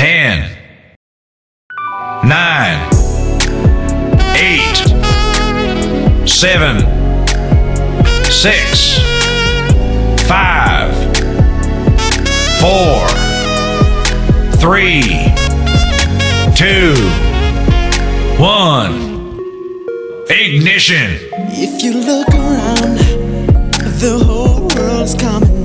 10, 9, 8, 7, 6, 5, 4, 3, 2, 1. Ignition! If you look around, the whole world's coming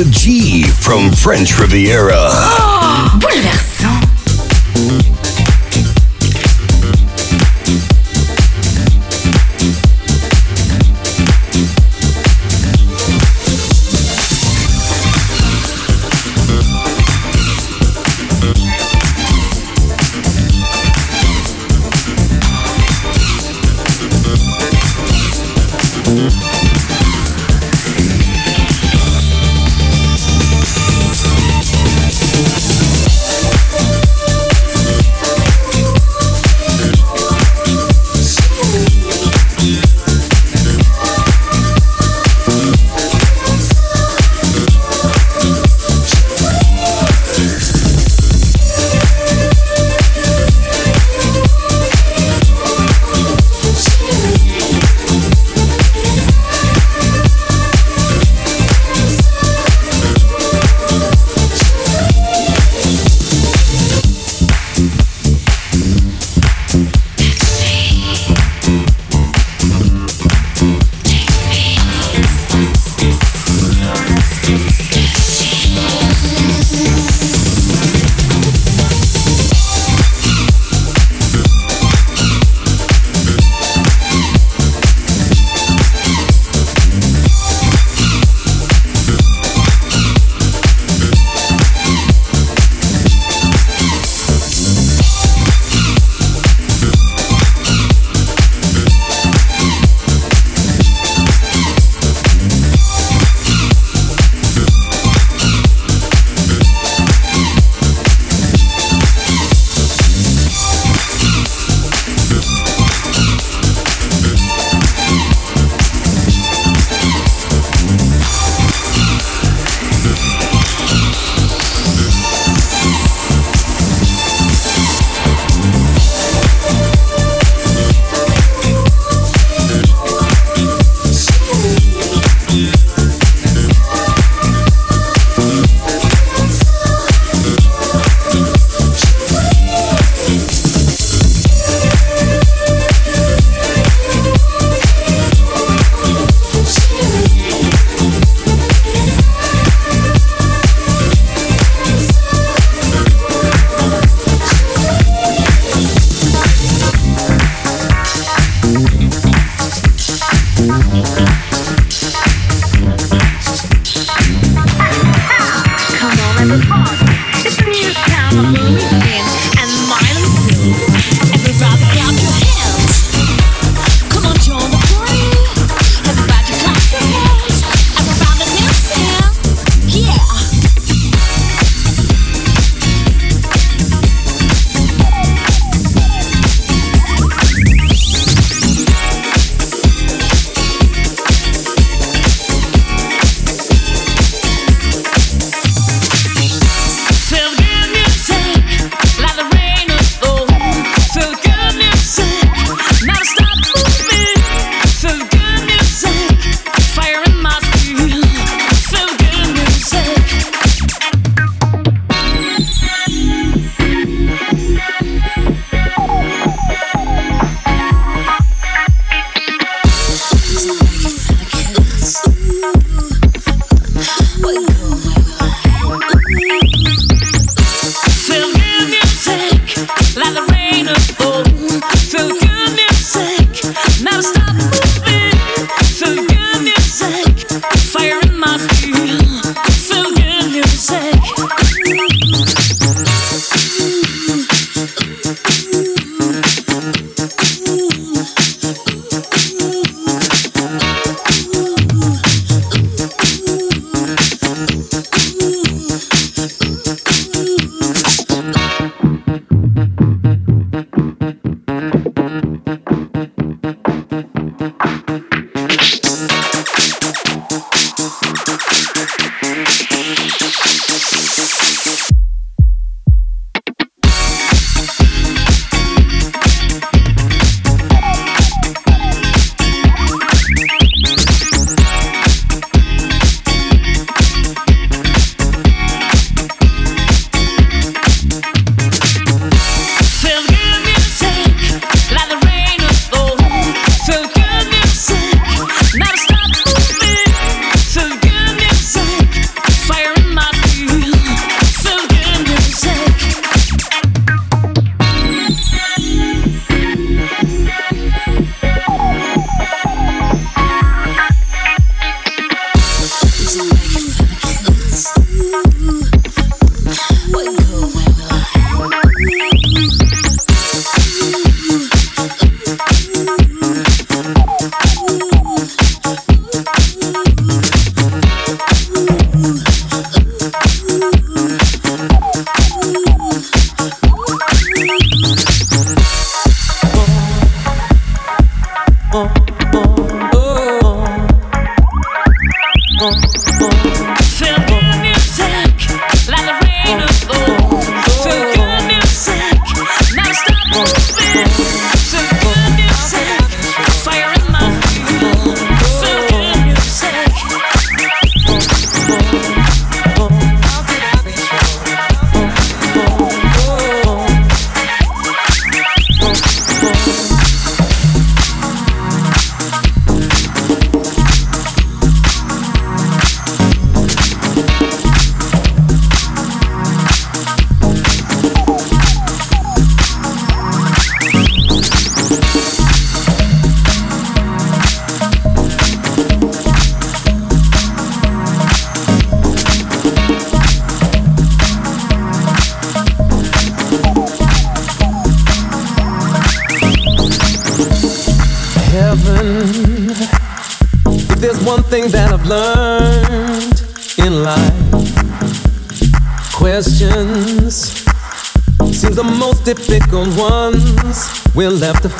Monsieur G from French Riviera. Oh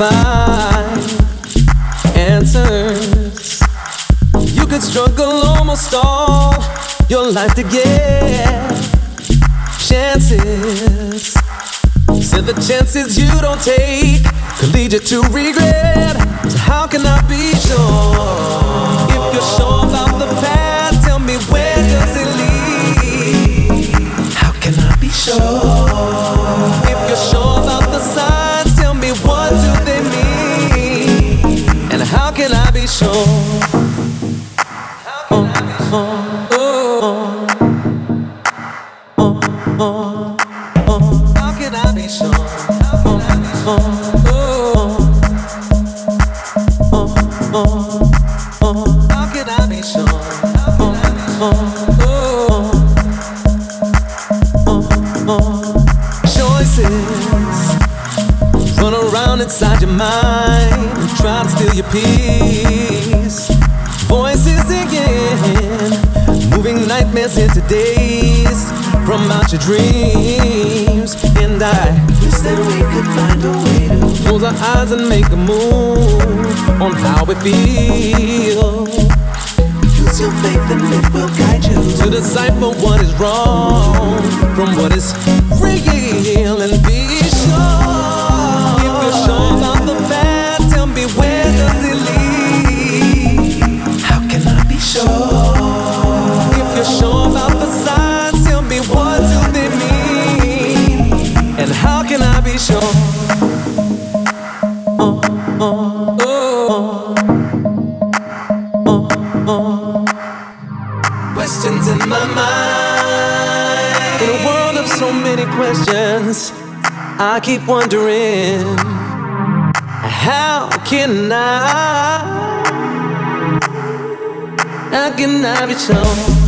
find answers. You could struggle almost all your life to get chances. Said the chances you don't take could lead you to regret. So how can I be sure? If you're sure about the past, tell me where does it lead? How can I be sure? corazón. Close and make a move on how we feel. Use your faith and it will guide you to decipher what is wrong from what is keep wondering how can I? How can I be sure?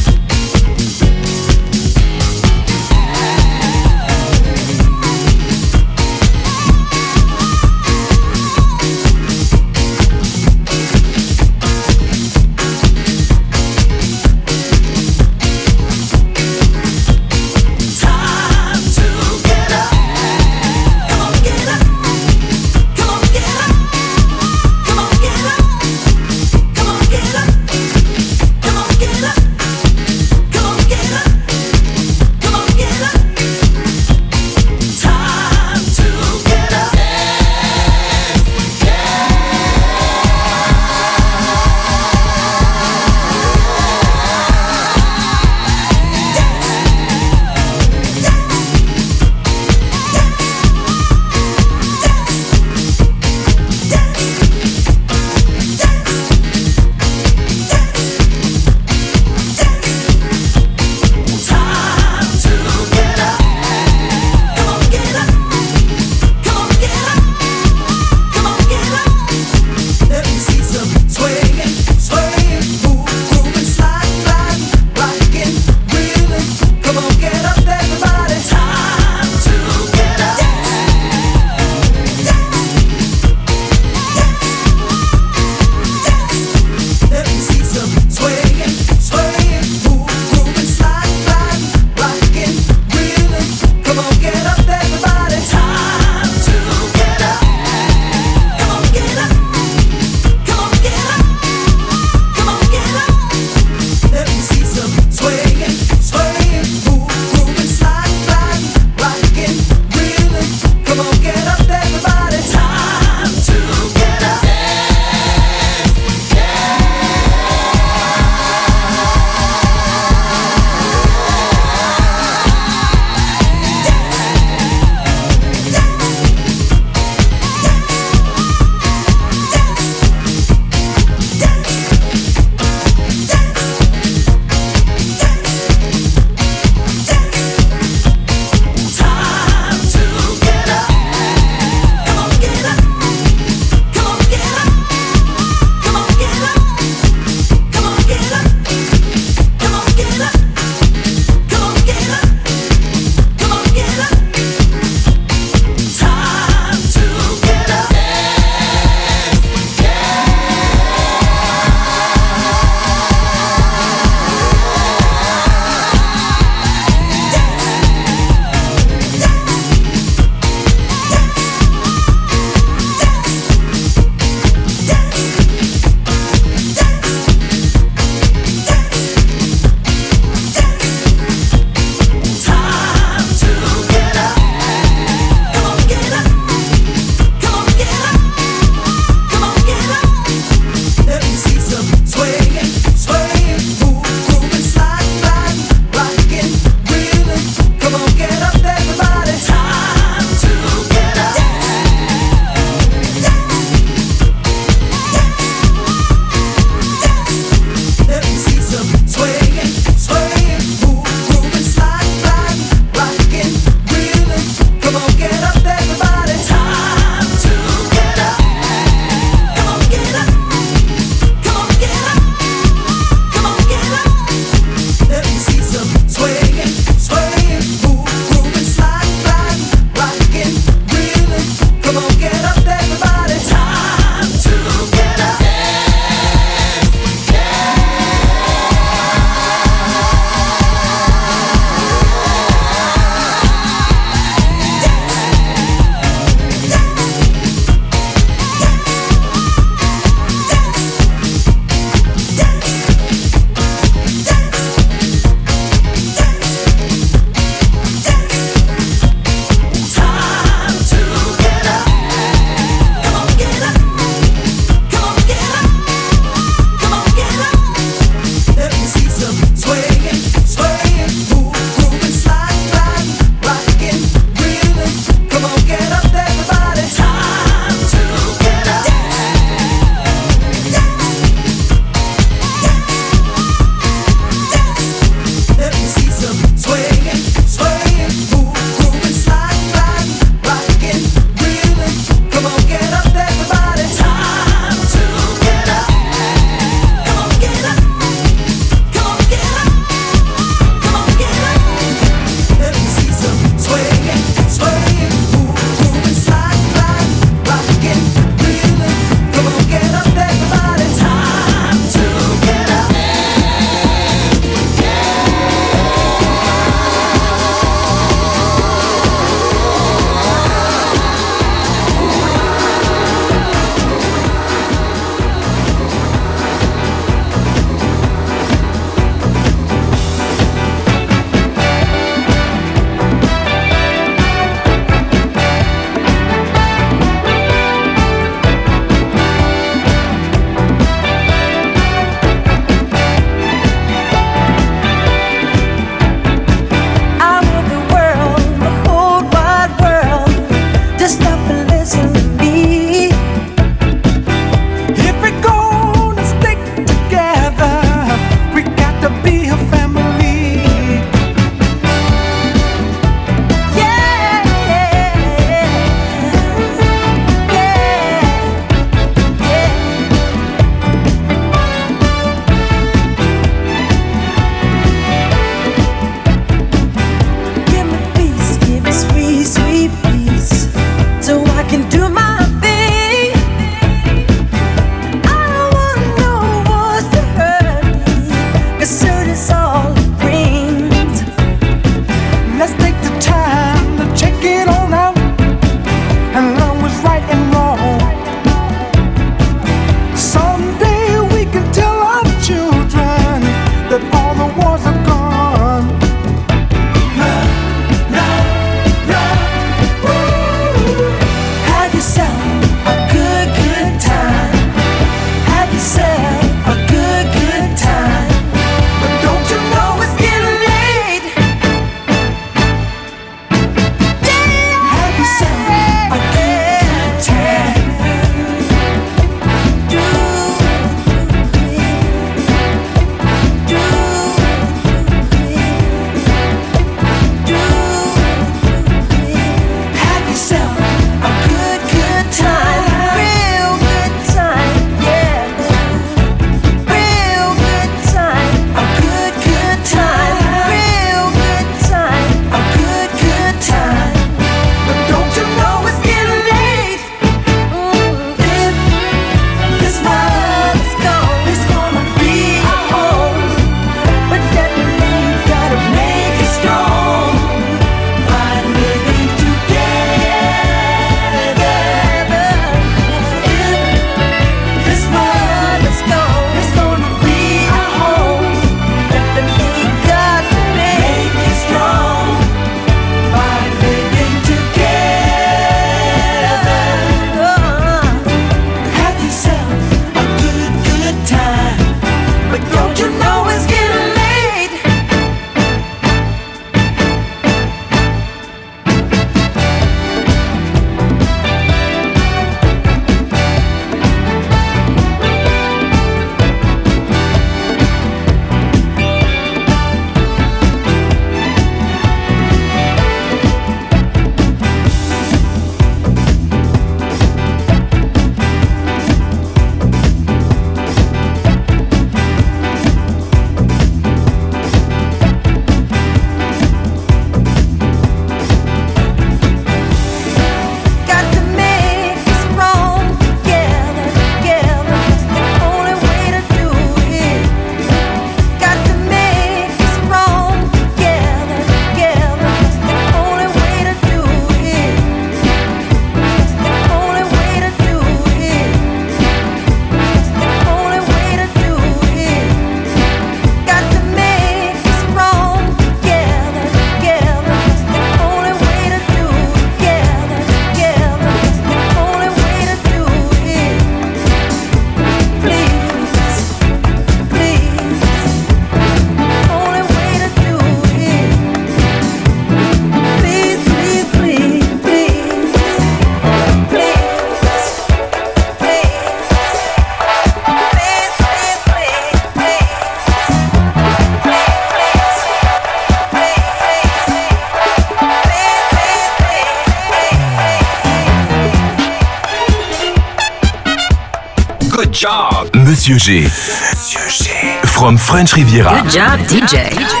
Monsieur G. Monsieur G. From French Riviera. Good job, DJ.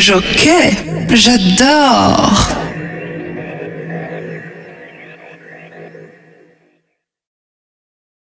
Jockey, j'adore.